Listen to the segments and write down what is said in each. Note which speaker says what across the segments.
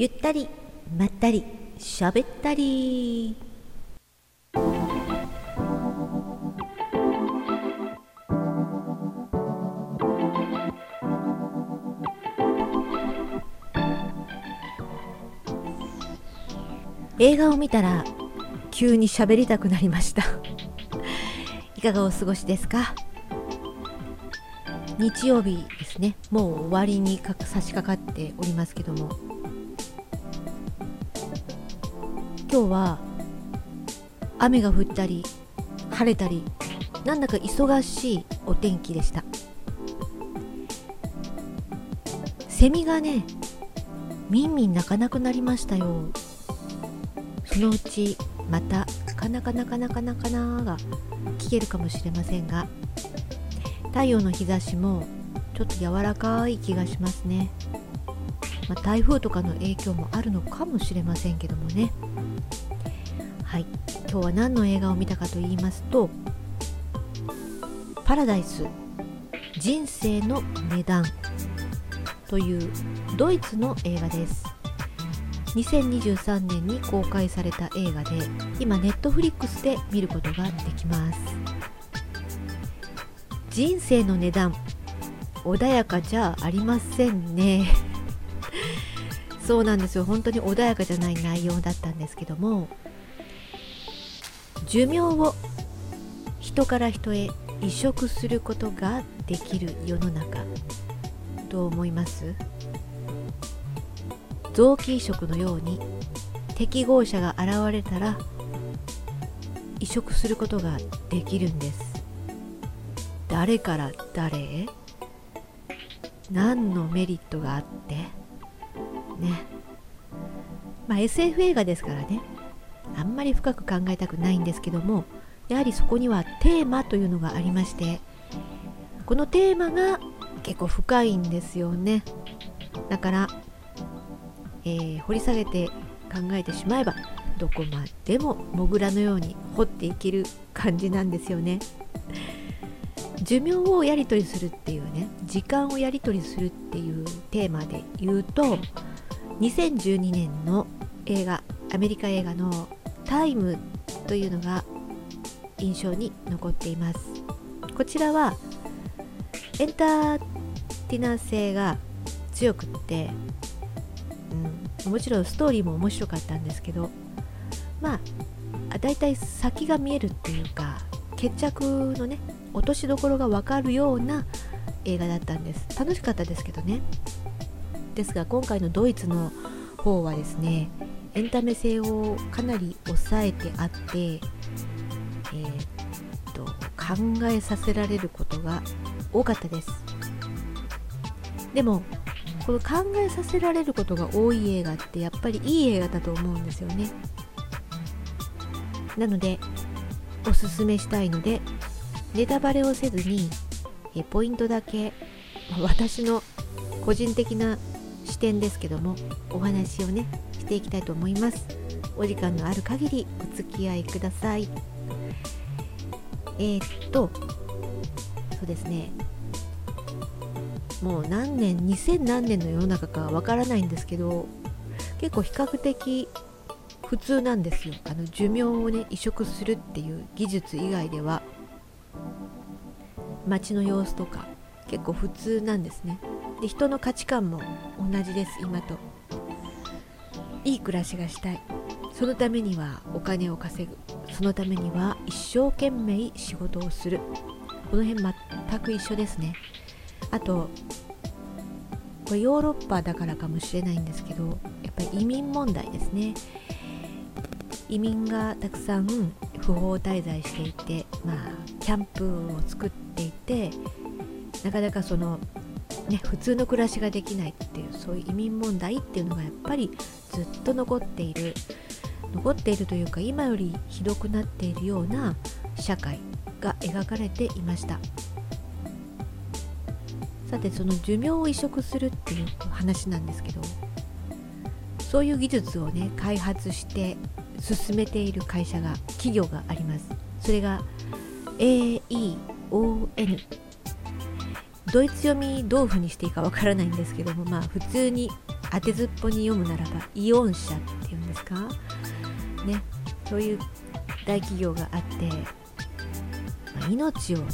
Speaker 1: ゆったりまったりしゃべったり。映画を見たら急に喋りたくなりました。いかがお過ごしですか？日曜日ですね。もう終わりに差し掛かっておりますけども。今日は雨が降ったり晴れたりなんだか忙しいお天気でした。セミがねみんみん鳴かなくなりましたよ。そのうちまたかなかなかなかなかなが聞けるかもしれませんが太陽の日差しもちょっと柔らかい気がしますね、まあ、台風とかの影響もあるのかもしれませんけどもね。はい。今日は何の映画を見たかと言いますと「パラダイス。人生の値段」というドイツの映画です。2023年に公開された映画で今ネットフリックスで見ることができます。人生の値段。穏やかじゃありませんね。そうなんですよ。本当に穏やかじゃない内容だったんですけども寿命を人から人へ移植することができる世の中。どう思います？臓器移植のように適合者が現れたら移植することができるんです。誰から誰へ？何のメリットがあって？ね。まあ SF 映画ですからね。あんまり深く考えたくないんですけどもやはりそこにはテーマというのがありましてこのテーマが結構深いんですよね。だから、えー、掘り下げて考えてしまえばどこまでもモグラのように掘っていける感じなんですよね。寿命をやり取りするっていうね時間をやり取りするっていうテーマで言うと2012年の映画アメリカ映画の「タイム」というのが印象に残っています。こちらはエンターティナー性が強くって、うん、もちろんストーリーも面白かったんですけどまあだいたい先が見えるっていうか決着のね落としどころが分かるような映画だったんです。楽しかったですけどね。ですが今回のドイツの方はですねエンタメ性をかなり抑えてあって、えー、っと考えさせられることが多かったです。でもこの考えさせられることが多い映画ってやっぱりいい映画だと思うんですよね。なのでおすすめしたいのでネタバレをせずにえポイントだけ私の個人的な視点ですけどもお話をねしていきたいと思います。お時間のある限りお付き合いください。えー、っとそうですね。もう何年2000何年の世の中かわからないんですけど結構比較的普通なんですよ。あの寿命をね移植するっていう技術以外では街の様子とか結構普通なんですね。で人の価値観も同じです今と。いい暮らしがしたい。そのためにはお金を稼ぐ。そのためには一生懸命仕事をする。この辺全く一緒ですね。あとこれヨーロッパだからかもしれないんですけどやっぱり移民問題ですね。移民がたくさん不法滞在していてまあキャンプを作っていてなかなかそのね、普通の暮らしができないっていうそういう移民問題っていうのがやっぱりずっと残っている残っているというか今よりひどくなっているような社会が描かれていました。さてその寿命を移植するっていう話なんですけどそういう技術をね開発して進めている会社が企業があります。それが AEON ドイツ読みどういうふうにしていいかわからないんですけどもまあ普通に当てずっぽに読むならばイオン社っていうんですか？ね。そういう大企業があって、まあ、命をね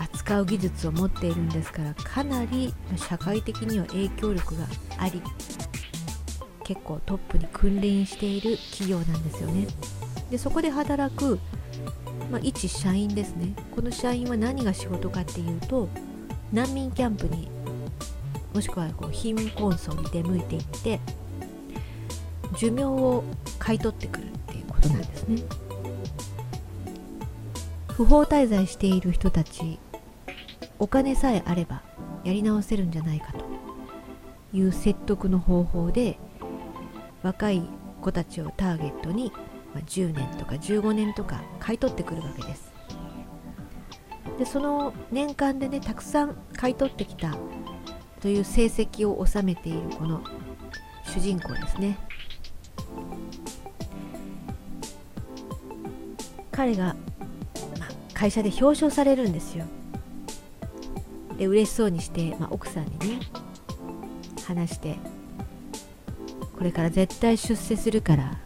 Speaker 1: 扱う技術を持っているんですからかなり社会的には影響力があり結構トップに君臨している企業なんですよね。でそこで働く、まあ、一社員ですね。この社員は何が仕事かっていうと難民キャンプにもしくはこう貧困層に出向いていって寿命を買い取ってくるっていうことなんですね。不法滞在している人たちお金さえあればやり直せるんじゃないかと。いう説得の方法で若い子たちをターゲットに10年とか15年とか買い取ってくるわけです。でその年間でねたくさん買い取ってきたという成績を収めているこの主人公ですね。彼が、まあ、会社で表彰されるんですよ。で嬉しそうにして、まあ、奥さんにね話してこれから絶対出世するから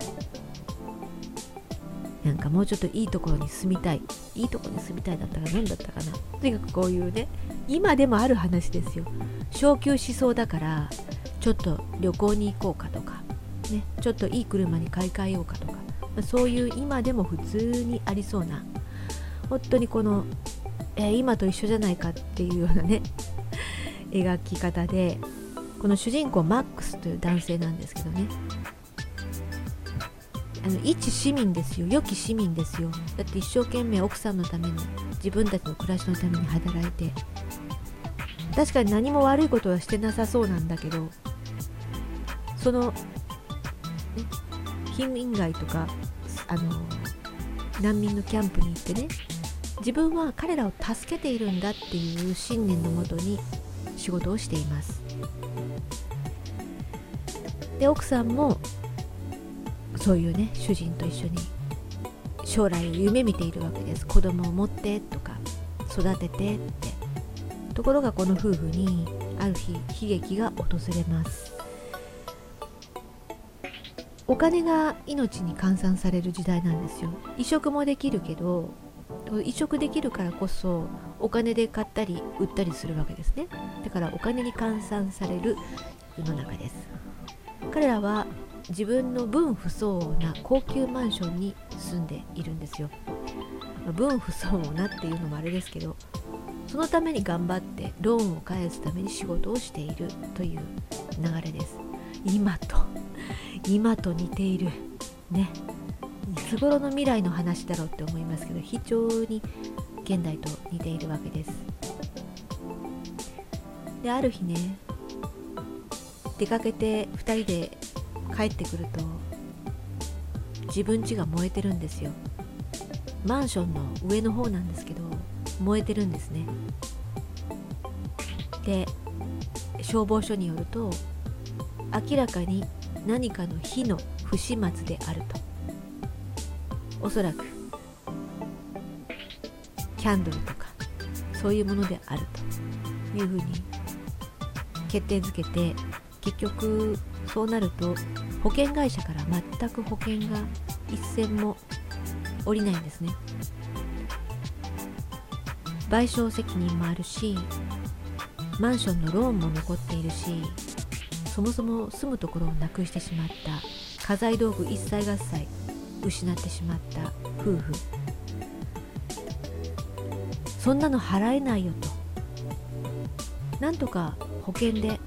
Speaker 1: なんかもうちょっといいところに住みたいいいところに住みたいだったか何だったかな。とにかくこういうね今でもある話ですよ。昇給しそうだからちょっと旅行に行こうかとか、ね、ちょっといい車に買い替えようかとか、まあ、そういう今でも普通にありそうな本当にこの、えー、今と一緒じゃないかっていうようなね 描き方でこの主人公マックスという男性なんですけどね。あの一市民ですよ。良き市民ですよ。だって一生懸命奥さんのために自分たちの暮らしのために働いて。確かに何も悪いことはしてなさそうなんだけどその、ね、貧民街とかあの難民のキャンプに行ってね自分は彼らを助けているんだっていう信念のもとに仕事をしています。で奥さんもそういうね主人と一緒に将来を夢見ているわけです。子供を持ってとか育ててって。ところがこの夫婦にある日悲劇が訪れます。お金が命に換算される時代なんですよ。移植もできるけど移植できるからこそお金で買ったり売ったりするわけですね。だからお金に換算される世の中です。彼らは自分の分不相応な高級マンションに住んでいるんですよ。分不相応なっていうのもあれですけどそのために頑張ってローンを返すために仕事をしているという流れです。今と今と似ているねいつ頃の未来の話だろうって思いますけど非常に現代と似ているわけです。である日ね出かけて2人で帰ってくると自分家が燃えてるんですよ。マンションの上の方なんですけど燃えてるんですね。で消防署によると明らかに何かの火の不始末であると。おそらくキャンドルとかそういうものであると。いうふうに決定づけて結局そうなると保険会社から全く保険が一銭も下りないんですね。賠償責任もあるしマンションのローンも残っているしそもそも住むところをなくしてしまった家財道具一切合切失ってしまった夫婦。そんなの払えないよと。なんとか保険で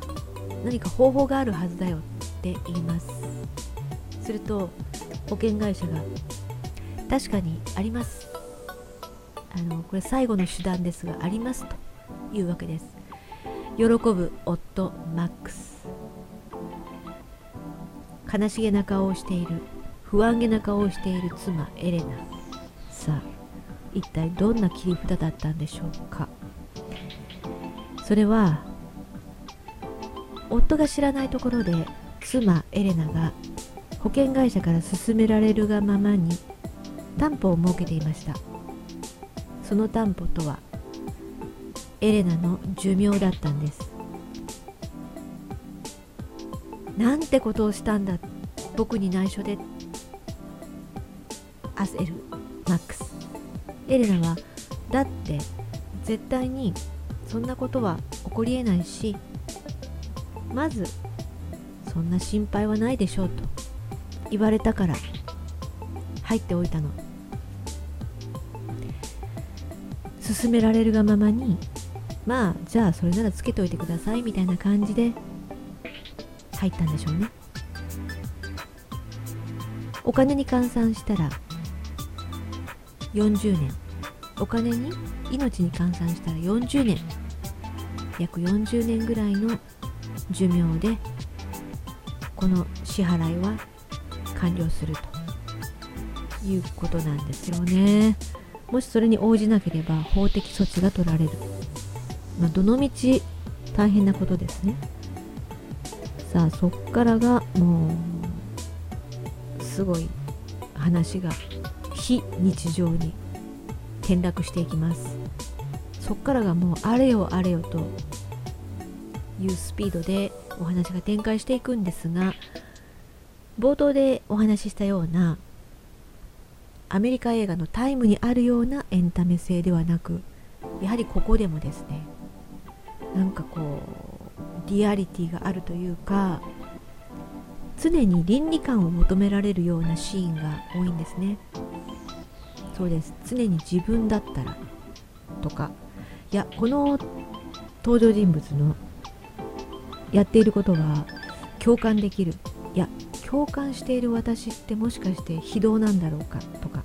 Speaker 1: 何か方法があるはずだよって言います。すると保険会社が確かにあります。あのこれ最後の手段ですがありますというわけです。喜ぶ夫マックス。悲しげな顔をしている不安げな顔をしている妻エレナ。さあ一体どんな切り札だったんでしょうか。それは夫が知らないところで妻エレナが保険会社から勧められるがままに担保を設けていました。その担保とはエレナの寿命だったんです。なんてことをしたんだ僕に内緒で。焦るマックス。エレナはだって絶対にそんなことは起こりえないしまずそんな心配はないでしょうと。言われたから入っておいたの。勧められるがままにまあじゃあそれならつけておいてくださいみたいな感じで入ったんでしょうね。お金に換算したら40年。お金に命に換算したら40年。約40年ぐらいの寿命でこの支払いは完了するということなんですよね。もしそれに応じなければ法的措置が取られる、まあ、どのみち大変なことですね。さあそっからがもうすごい話が非日常に転落していきます。そっからがもうあれよあれよというスピードでお話が展開していくんですが冒頭でお話ししたようなアメリカ映画のタイムにあるようなエンタメ性ではなくやはりここでもですねなんかこうリアリティがあるというか常に倫理観を求められるようなシーンが多いんですね。そうです。常に自分だったらとかいやこの登場人物のやっていることは共感できる。いや共感している私ってもしかして非道なんだろうかとか。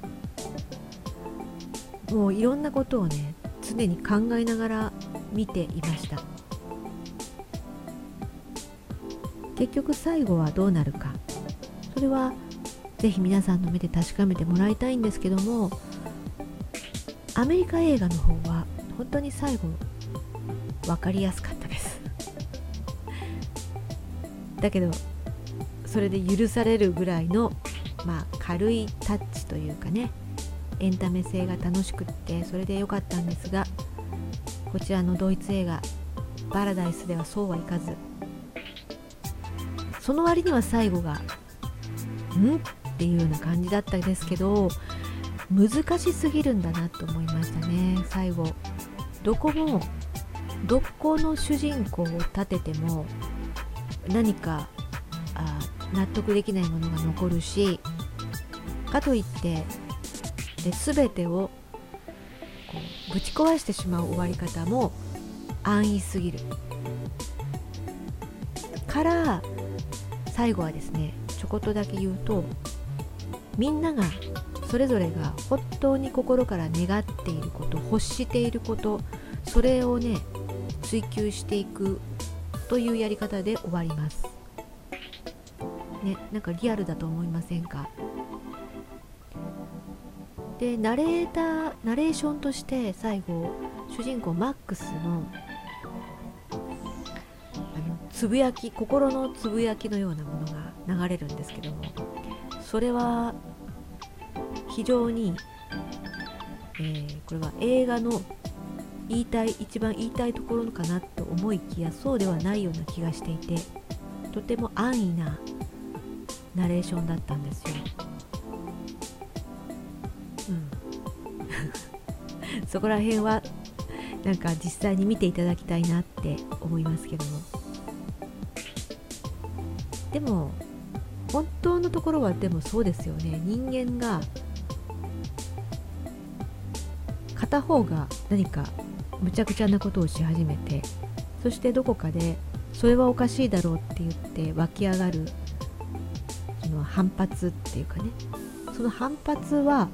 Speaker 1: もういろんなことをね常に考えながら見ていました。結局最後はどうなるか。それはぜひ皆さんの目で確かめてもらいたいんですけどもアメリカ映画の方は本当に最後分かりやすかったです。だけどそれで許されるぐらいの、まあ、軽いタッチというかねエンタメ性が楽しくってそれで良かったんですがこちらのドイツ映画「パラダイス」ではそうはいかずその割には最後が「ん?」っていうような感じだったんですけど難しすぎるんだなと思いましたね最後どこもどこの主人公を立てても何か納得できないものが残るしかといってで全てをこうぶち壊してしまう終わり方も安易すぎるから最後はですねちょこっとだけ言うとみんながそれぞれが本当に心から願っていること欲していることそれをね追求していくというやり方で終わります。ね、なんかリアルだと思いませんか？でナレーターナレーションとして最後主人公マックスのあのつぶやき心のつぶやきのようなものが流れるんですけどもそれは非常に、えー、これは映画の言いたい一番言いたいところかなと思いきやそうではないような気がしていてとても安易なナレーションだったんですよ。うん、そこら辺はなんか実際に見ていただきたいなって思いますけども。でも本当のところはでもそうですよね。人間が片方が何かむちゃくちゃなことをし始めてそしてどこかでそれはおかしいだろうって言って湧き上がる反発っていうかね。その反発は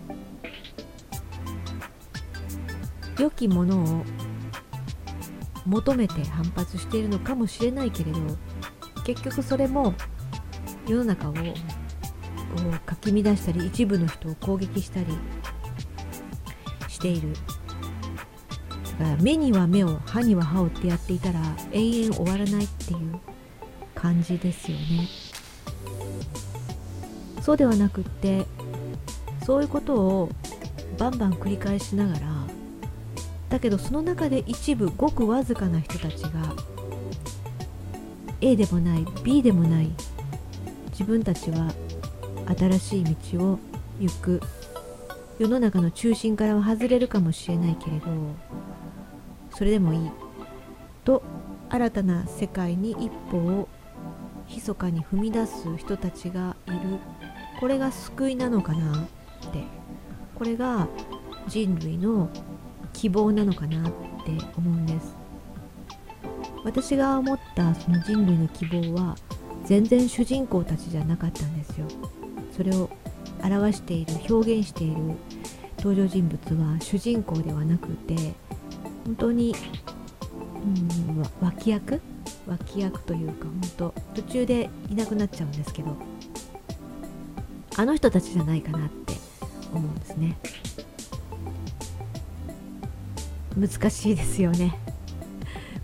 Speaker 1: 良きものを求めて反発しているのかもしれないけれど結局それも世の中をかき乱したり一部の人を攻撃したりしている。だから目には目を歯には歯をってやっていたら永遠終わらないっていう感じですよね。そうではなくってそういうことをバンバン繰り返しながらだけどその中で一部ごくわずかな人たちが A でもない B でもない自分たちは新しい道を行く世の中の中心からは外れるかもしれないけれどそれでもいいと新たな世界に一歩を密かに踏み出す人たちがいる。これが救いなのかなって。これが人類の希望なのかなって思うんです。私が思ったその人類の希望は全然主人公たちじゃなかったんですよ。それを表している表現している登場人物は主人公ではなくて本当に、うん、脇役？脇役というか本当途中でいなくなっちゃうんですけど。あの人たちじゃないかなって思うんですね。難しいですよね。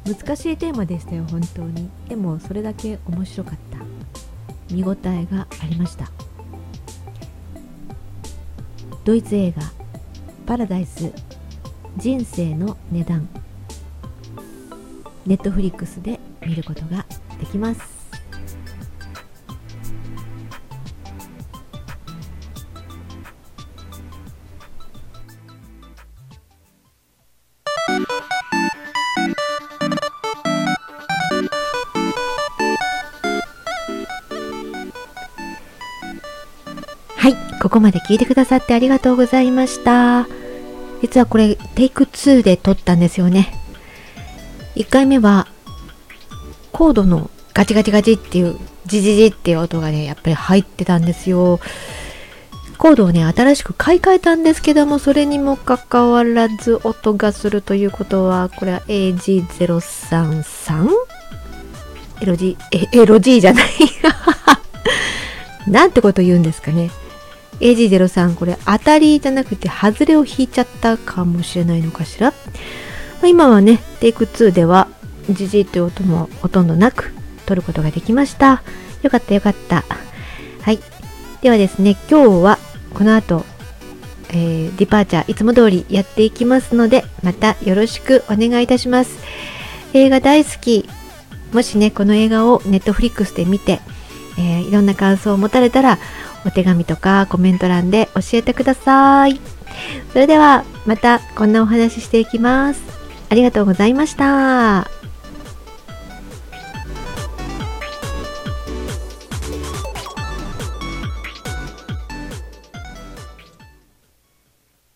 Speaker 1: 難しいテーマでしたよ本当に。でもそれだけ面白かった。見応えがありました。ドイツ映画「パラダイス。人生の値段」ネットフリックスで見ることができます。ここまで聞いてくださってありがとうございました。実はこれ、テイク2で撮ったんですよね。1回目は、コードのガチガチガチっていう、ジジジっていう音がね、やっぱり入ってたんですよ。コードをね、新しく買い替えたんですけども、それにもかかわらず音がするということは、これは AG033? エロ G、え、エロ G じゃない なんてこと言うんですかね。AG03 これ当たりじゃなくて外れを引いちゃったかもしれないのかしら？まあ、今はね、テイク2ではジジイという音もほとんどなく撮ることができました。よかったよかった。はい。ではですね、今日はこの後、えー、ディパーチャーいつも通りやっていきますので、またよろしくお願いいたします。映画大好き。もしね、この映画をネットフリックスで見て、えー、いろんな感想を持たれたら、お手紙とかコメント欄で教えてください。それではまたこんなお話ししていきます。ありがとうございました。